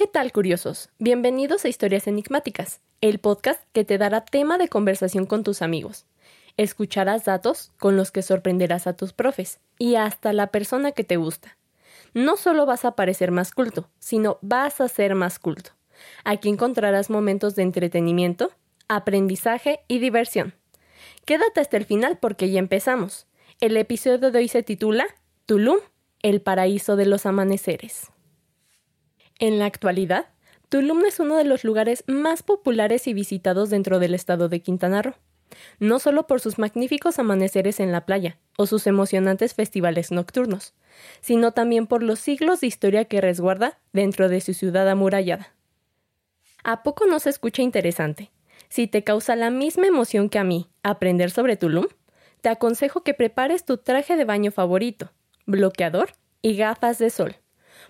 ¿Qué tal, curiosos? Bienvenidos a Historias Enigmáticas, el podcast que te dará tema de conversación con tus amigos. Escucharás datos con los que sorprenderás a tus profes y hasta la persona que te gusta. No solo vas a parecer más culto, sino vas a ser más culto. Aquí encontrarás momentos de entretenimiento, aprendizaje y diversión. Quédate hasta el final porque ya empezamos. El episodio de hoy se titula Tulum, el paraíso de los amaneceres. En la actualidad, Tulum es uno de los lugares más populares y visitados dentro del estado de Quintana Roo, no solo por sus magníficos amaneceres en la playa o sus emocionantes festivales nocturnos, sino también por los siglos de historia que resguarda dentro de su ciudad amurallada. ¿A poco no se escucha interesante? Si te causa la misma emoción que a mí aprender sobre Tulum, te aconsejo que prepares tu traje de baño favorito, bloqueador y gafas de sol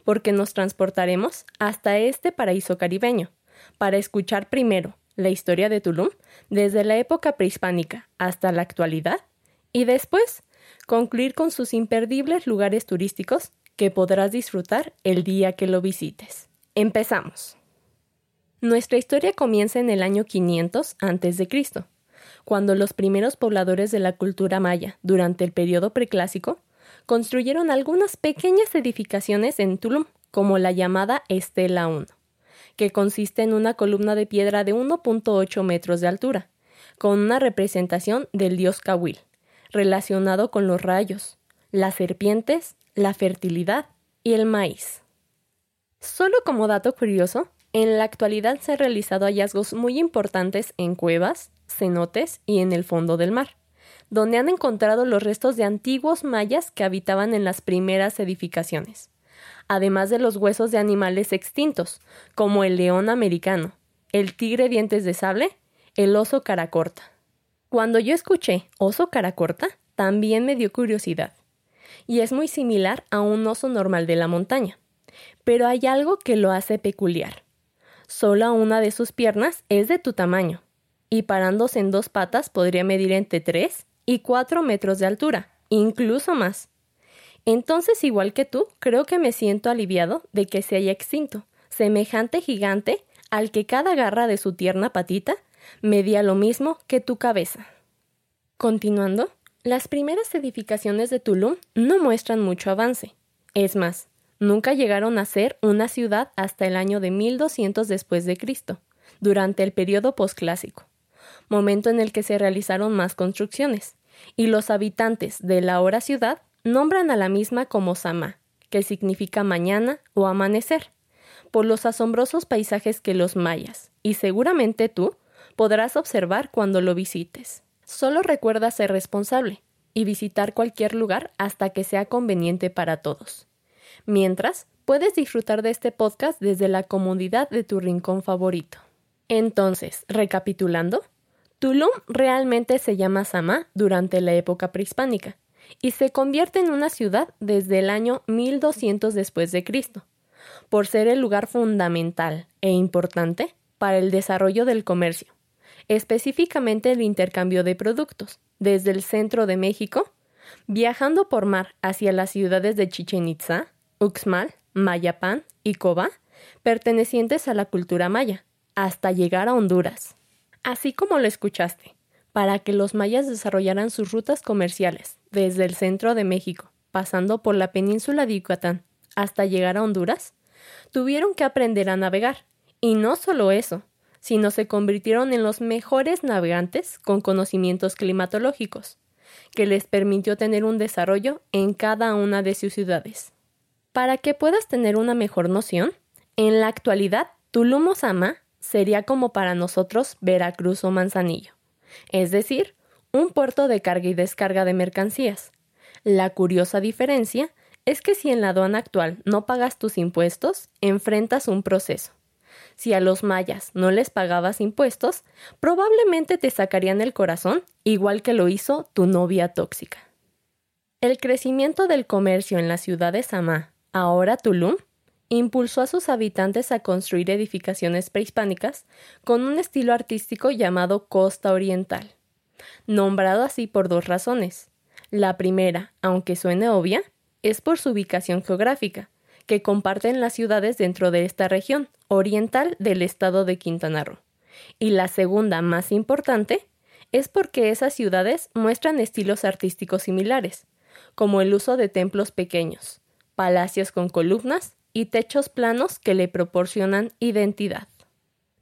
porque nos transportaremos hasta este paraíso caribeño, para escuchar primero la historia de Tulum desde la época prehispánica hasta la actualidad y después concluir con sus imperdibles lugares turísticos que podrás disfrutar el día que lo visites. Empezamos. Nuestra historia comienza en el año 500 a.C., cuando los primeros pobladores de la cultura maya, durante el periodo preclásico, construyeron algunas pequeñas edificaciones en Tulum, como la llamada Estela 1, que consiste en una columna de piedra de 1.8 metros de altura, con una representación del dios Kawil, relacionado con los rayos, las serpientes, la fertilidad y el maíz. Solo como dato curioso, en la actualidad se han realizado hallazgos muy importantes en cuevas, cenotes y en el fondo del mar donde han encontrado los restos de antiguos mayas que habitaban en las primeras edificaciones, además de los huesos de animales extintos, como el león americano, el tigre dientes de sable, el oso cara corta. Cuando yo escuché oso cara corta, también me dio curiosidad, y es muy similar a un oso normal de la montaña, pero hay algo que lo hace peculiar. Solo una de sus piernas es de tu tamaño, y parándose en dos patas podría medir entre 3 y 4 metros de altura, incluso más. Entonces, igual que tú, creo que me siento aliviado de que se haya extinto, semejante gigante al que cada garra de su tierna patita medía lo mismo que tu cabeza. Continuando, las primeras edificaciones de Tulum no muestran mucho avance. Es más, nunca llegaron a ser una ciudad hasta el año de 1200 después de Cristo, durante el periodo posclásico, momento en el que se realizaron más construcciones, y los habitantes de la ahora ciudad nombran a la misma como Sama, que significa mañana o amanecer, por los asombrosos paisajes que los mayas, y seguramente tú, podrás observar cuando lo visites. Solo recuerda ser responsable y visitar cualquier lugar hasta que sea conveniente para todos. Mientras, puedes disfrutar de este podcast desde la comodidad de tu rincón favorito. Entonces, recapitulando, Tulum realmente se llama Sama durante la época prehispánica y se convierte en una ciudad desde el año 1200 después de Cristo, por ser el lugar fundamental e importante para el desarrollo del comercio, específicamente el intercambio de productos desde el centro de México, viajando por mar hacia las ciudades de Chichen Itza, Uxmal, Mayapán y Coba, pertenecientes a la cultura maya, hasta llegar a Honduras. Así como lo escuchaste, para que los mayas desarrollaran sus rutas comerciales desde el centro de México, pasando por la península de Yucatán, hasta llegar a Honduras, tuvieron que aprender a navegar. Y no solo eso, sino se convirtieron en los mejores navegantes con conocimientos climatológicos, que les permitió tener un desarrollo en cada una de sus ciudades. Para que puedas tener una mejor noción, en la actualidad Tulum Sama sería como para nosotros Veracruz o Manzanillo, es decir, un puerto de carga y descarga de mercancías. La curiosa diferencia es que si en la aduana actual no pagas tus impuestos, enfrentas un proceso. Si a los mayas no les pagabas impuestos, probablemente te sacarían el corazón, igual que lo hizo tu novia tóxica. El crecimiento del comercio en la ciudad de Samá, ahora Tulum, impulsó a sus habitantes a construir edificaciones prehispánicas con un estilo artístico llamado Costa Oriental, nombrado así por dos razones. La primera, aunque suene obvia, es por su ubicación geográfica, que comparten las ciudades dentro de esta región oriental del estado de Quintana Roo. Y la segunda, más importante, es porque esas ciudades muestran estilos artísticos similares, como el uso de templos pequeños, palacios con columnas y techos planos que le proporcionan identidad.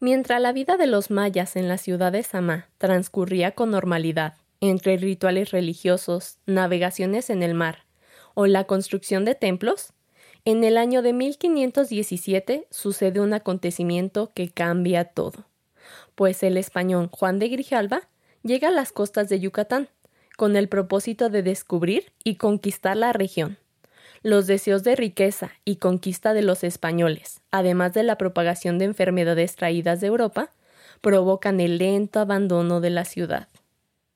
Mientras la vida de los mayas en la ciudad de Samá transcurría con normalidad, entre rituales religiosos, navegaciones en el mar o la construcción de templos, en el año de 1517 sucede un acontecimiento que cambia todo, pues el español Juan de Grijalva llega a las costas de Yucatán, con el propósito de descubrir y conquistar la región. Los deseos de riqueza y conquista de los españoles, además de la propagación de enfermedades traídas de Europa, provocan el lento abandono de la ciudad.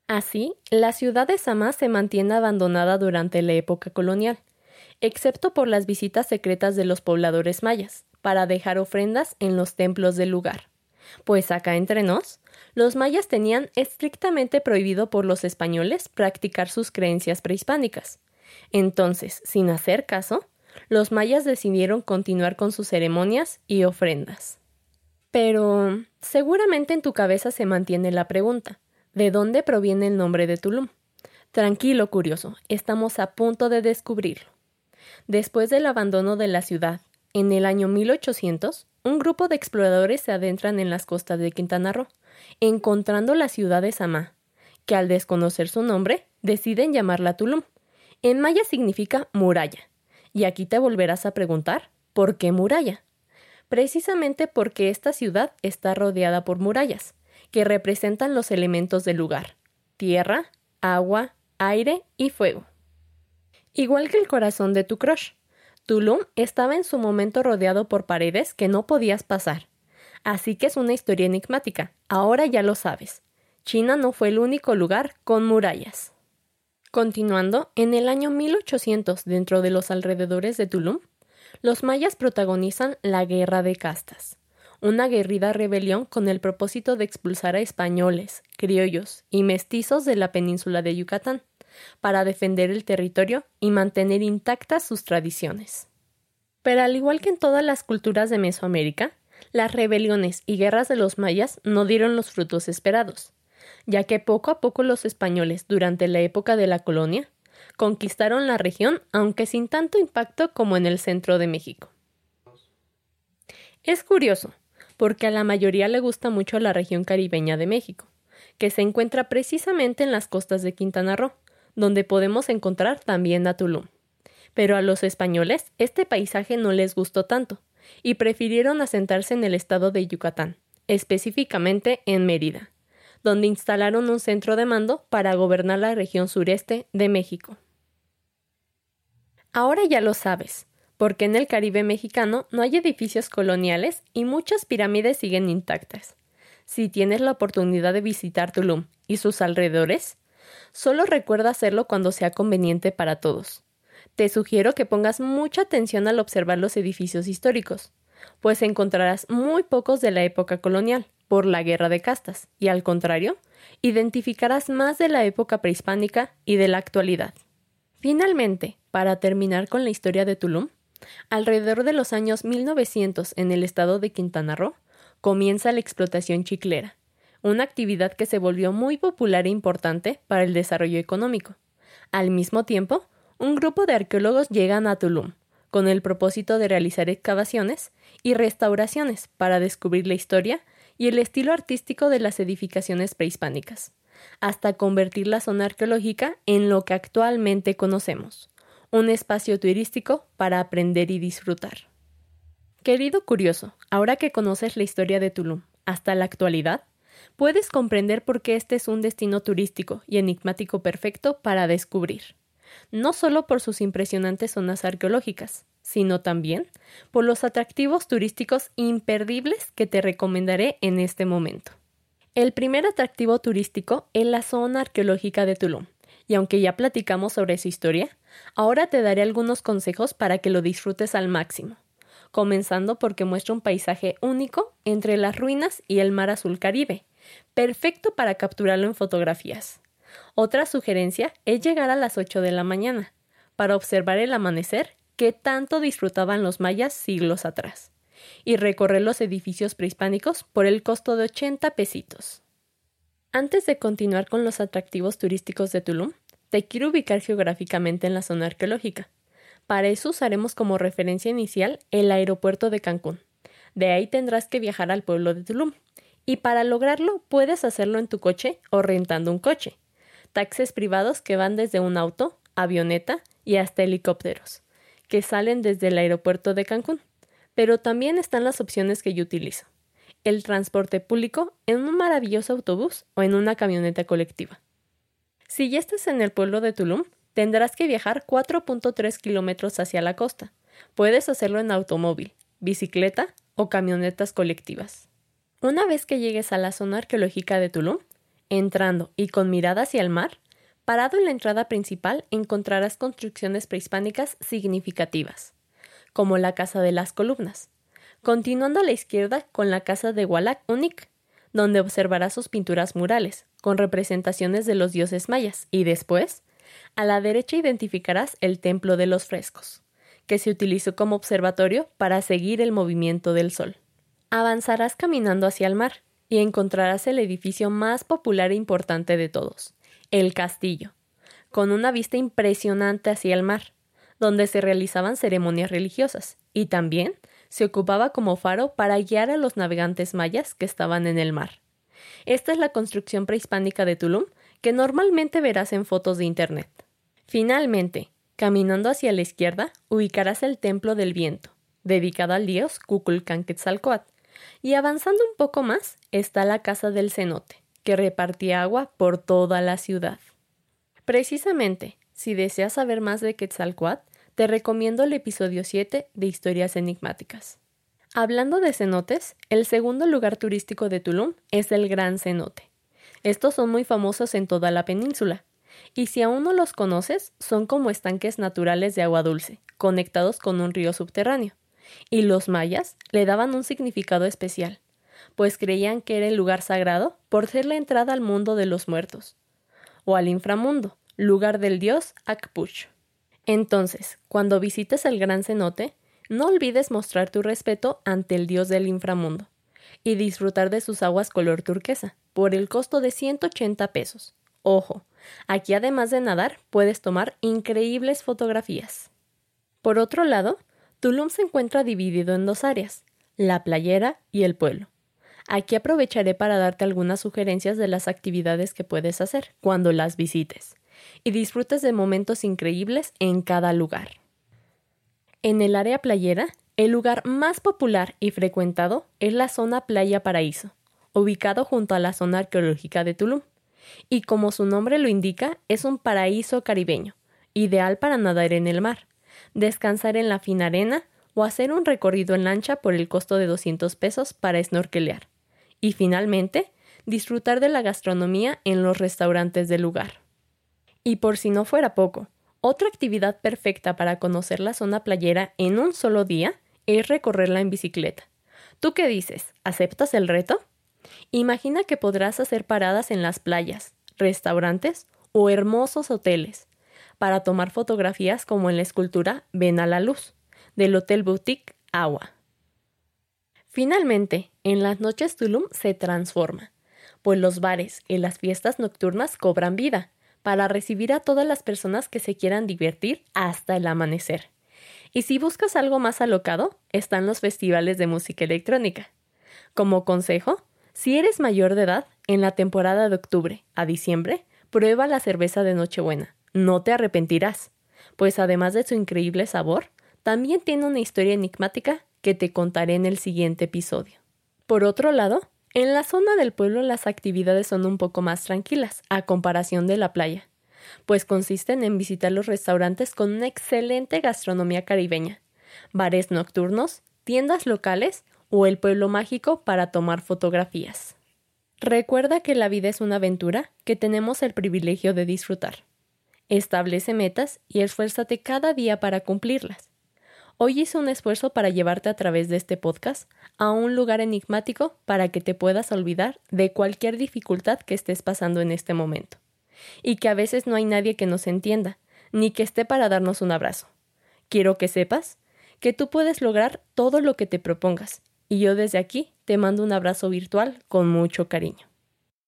Así, la ciudad de Samá se mantiene abandonada durante la época colonial, excepto por las visitas secretas de los pobladores mayas, para dejar ofrendas en los templos del lugar. Pues acá entre nos, los mayas tenían estrictamente prohibido por los españoles practicar sus creencias prehispánicas. Entonces, sin hacer caso, los mayas decidieron continuar con sus ceremonias y ofrendas. Pero seguramente en tu cabeza se mantiene la pregunta, ¿de dónde proviene el nombre de Tulum? Tranquilo, curioso, estamos a punto de descubrirlo. Después del abandono de la ciudad, en el año 1800, un grupo de exploradores se adentran en las costas de Quintana Roo, encontrando la ciudad de Samá, que al desconocer su nombre, deciden llamarla Tulum. En maya significa muralla, y aquí te volverás a preguntar, ¿por qué muralla? Precisamente porque esta ciudad está rodeada por murallas, que representan los elementos del lugar, tierra, agua, aire y fuego. Igual que el corazón de tu crush, Tulum estaba en su momento rodeado por paredes que no podías pasar. Así que es una historia enigmática. Ahora ya lo sabes. China no fue el único lugar con murallas. Continuando, en el año 1800, dentro de los alrededores de Tulum, los mayas protagonizan la Guerra de Castas, una guerrida rebelión con el propósito de expulsar a españoles, criollos y mestizos de la península de Yucatán para defender el territorio y mantener intactas sus tradiciones. Pero al igual que en todas las culturas de Mesoamérica, las rebeliones y guerras de los mayas no dieron los frutos esperados, ya que poco a poco los españoles, durante la época de la colonia, conquistaron la región, aunque sin tanto impacto como en el centro de México. Es curioso, porque a la mayoría le gusta mucho la región caribeña de México, que se encuentra precisamente en las costas de Quintana Roo, donde podemos encontrar también a Tulum. Pero a los españoles este paisaje no les gustó tanto, y prefirieron asentarse en el estado de Yucatán, específicamente en Mérida, donde instalaron un centro de mando para gobernar la región sureste de México. Ahora ya lo sabes, porque en el Caribe mexicano no hay edificios coloniales y muchas pirámides siguen intactas. Si tienes la oportunidad de visitar Tulum y sus alrededores, Solo recuerda hacerlo cuando sea conveniente para todos. Te sugiero que pongas mucha atención al observar los edificios históricos, pues encontrarás muy pocos de la época colonial, por la guerra de castas, y al contrario, identificarás más de la época prehispánica y de la actualidad. Finalmente, para terminar con la historia de Tulum, alrededor de los años 1900 en el estado de Quintana Roo, comienza la explotación chiclera, una actividad que se volvió muy popular e importante para el desarrollo económico. Al mismo tiempo, un grupo de arqueólogos llegan a Tulum, con el propósito de realizar excavaciones y restauraciones para descubrir la historia y el estilo artístico de las edificaciones prehispánicas, hasta convertir la zona arqueológica en lo que actualmente conocemos, un espacio turístico para aprender y disfrutar. Querido curioso, ahora que conoces la historia de Tulum hasta la actualidad, puedes comprender por qué este es un destino turístico y enigmático perfecto para descubrir, no solo por sus impresionantes zonas arqueológicas, sino también por los atractivos turísticos imperdibles que te recomendaré en este momento. El primer atractivo turístico es la zona arqueológica de Tulum, y aunque ya platicamos sobre su historia, ahora te daré algunos consejos para que lo disfrutes al máximo, comenzando porque muestra un paisaje único entre las ruinas y el mar azul Caribe, perfecto para capturarlo en fotografías. Otra sugerencia es llegar a las 8 de la mañana, para observar el amanecer que tanto disfrutaban los mayas siglos atrás, y recorrer los edificios prehispánicos por el costo de 80 pesitos. Antes de continuar con los atractivos turísticos de Tulum, te quiero ubicar geográficamente en la zona arqueológica. Para eso usaremos como referencia inicial el aeropuerto de Cancún. De ahí tendrás que viajar al pueblo de Tulum. Y para lograrlo puedes hacerlo en tu coche o rentando un coche. Taxis privados que van desde un auto, avioneta y hasta helicópteros, que salen desde el aeropuerto de Cancún. Pero también están las opciones que yo utilizo. El transporte público en un maravilloso autobús o en una camioneta colectiva. Si ya estás en el pueblo de Tulum, tendrás que viajar 4.3 kilómetros hacia la costa. Puedes hacerlo en automóvil, bicicleta o camionetas colectivas. Una vez que llegues a la zona arqueológica de Tulum, entrando y con mirada hacia el mar, parado en la entrada principal encontrarás construcciones prehispánicas significativas, como la Casa de las Columnas, continuando a la izquierda con la Casa de Walac Unik, donde observarás sus pinturas murales, con representaciones de los dioses mayas, y después, a la derecha identificarás el Templo de los Frescos, que se utilizó como observatorio para seguir el movimiento del sol. Avanzarás caminando hacia el mar y encontrarás el edificio más popular e importante de todos, el castillo, con una vista impresionante hacia el mar, donde se realizaban ceremonias religiosas, y también se ocupaba como faro para guiar a los navegantes mayas que estaban en el mar. Esta es la construcción prehispánica de Tulum que normalmente verás en fotos de Internet. Finalmente, caminando hacia la izquierda, ubicarás el Templo del Viento, dedicado al dios Kukulkan Quetzalcoatl, y avanzando un poco más está la Casa del Cenote, que repartía agua por toda la ciudad. Precisamente, si deseas saber más de Quetzalcoatl, te recomiendo el episodio 7 de Historias Enigmáticas. Hablando de cenotes, el segundo lugar turístico de Tulum es el Gran Cenote. Estos son muy famosos en toda la península, y si aún no los conoces, son como estanques naturales de agua dulce, conectados con un río subterráneo. Y los mayas le daban un significado especial, pues creían que era el lugar sagrado por ser la entrada al mundo de los muertos, o al inframundo, lugar del dios Akpuch. Entonces, cuando visites el gran cenote, no olvides mostrar tu respeto ante el dios del inframundo y disfrutar de sus aguas color turquesa, por el costo de 180 pesos. Ojo, aquí además de nadar puedes tomar increíbles fotografías. Por otro lado, Tulum se encuentra dividido en dos áreas, la playera y el pueblo. Aquí aprovecharé para darte algunas sugerencias de las actividades que puedes hacer cuando las visites y disfrutes de momentos increíbles en cada lugar. En el área playera, el lugar más popular y frecuentado es la zona Playa Paraíso, ubicado junto a la zona arqueológica de Tulum, y como su nombre lo indica, es un paraíso caribeño, ideal para nadar en el mar, descansar en la fina arena o hacer un recorrido en lancha por el costo de 200 pesos para snorkelear. Y finalmente, disfrutar de la gastronomía en los restaurantes del lugar. Y por si no fuera poco, otra actividad perfecta para conocer la zona playera en un solo día es recorrerla en bicicleta. ¿Tú qué dices? ¿Aceptas el reto? Imagina que podrás hacer paradas en las playas, restaurantes o hermosos hoteles para tomar fotografías como en la escultura Ven a la luz del Hotel Boutique Agua. Finalmente, en las noches Tulum se transforma, pues los bares y las fiestas nocturnas cobran vida para recibir a todas las personas que se quieran divertir hasta el amanecer. Y si buscas algo más alocado, están los festivales de música electrónica. Como consejo, si eres mayor de edad, en la temporada de octubre a diciembre, prueba la cerveza de Nochebuena. No te arrepentirás, pues además de su increíble sabor, también tiene una historia enigmática que te contaré en el siguiente episodio. Por otro lado, en la zona del pueblo las actividades son un poco más tranquilas, a comparación de la playa, pues consisten en visitar los restaurantes con una excelente gastronomía caribeña, bares nocturnos, tiendas locales o el pueblo mágico para tomar fotografías. Recuerda que la vida es una aventura que tenemos el privilegio de disfrutar. Establece metas y esfuérzate cada día para cumplirlas. Hoy hice un esfuerzo para llevarte a través de este podcast a un lugar enigmático para que te puedas olvidar de cualquier dificultad que estés pasando en este momento. Y que a veces no hay nadie que nos entienda, ni que esté para darnos un abrazo. Quiero que sepas que tú puedes lograr todo lo que te propongas, y yo desde aquí te mando un abrazo virtual con mucho cariño.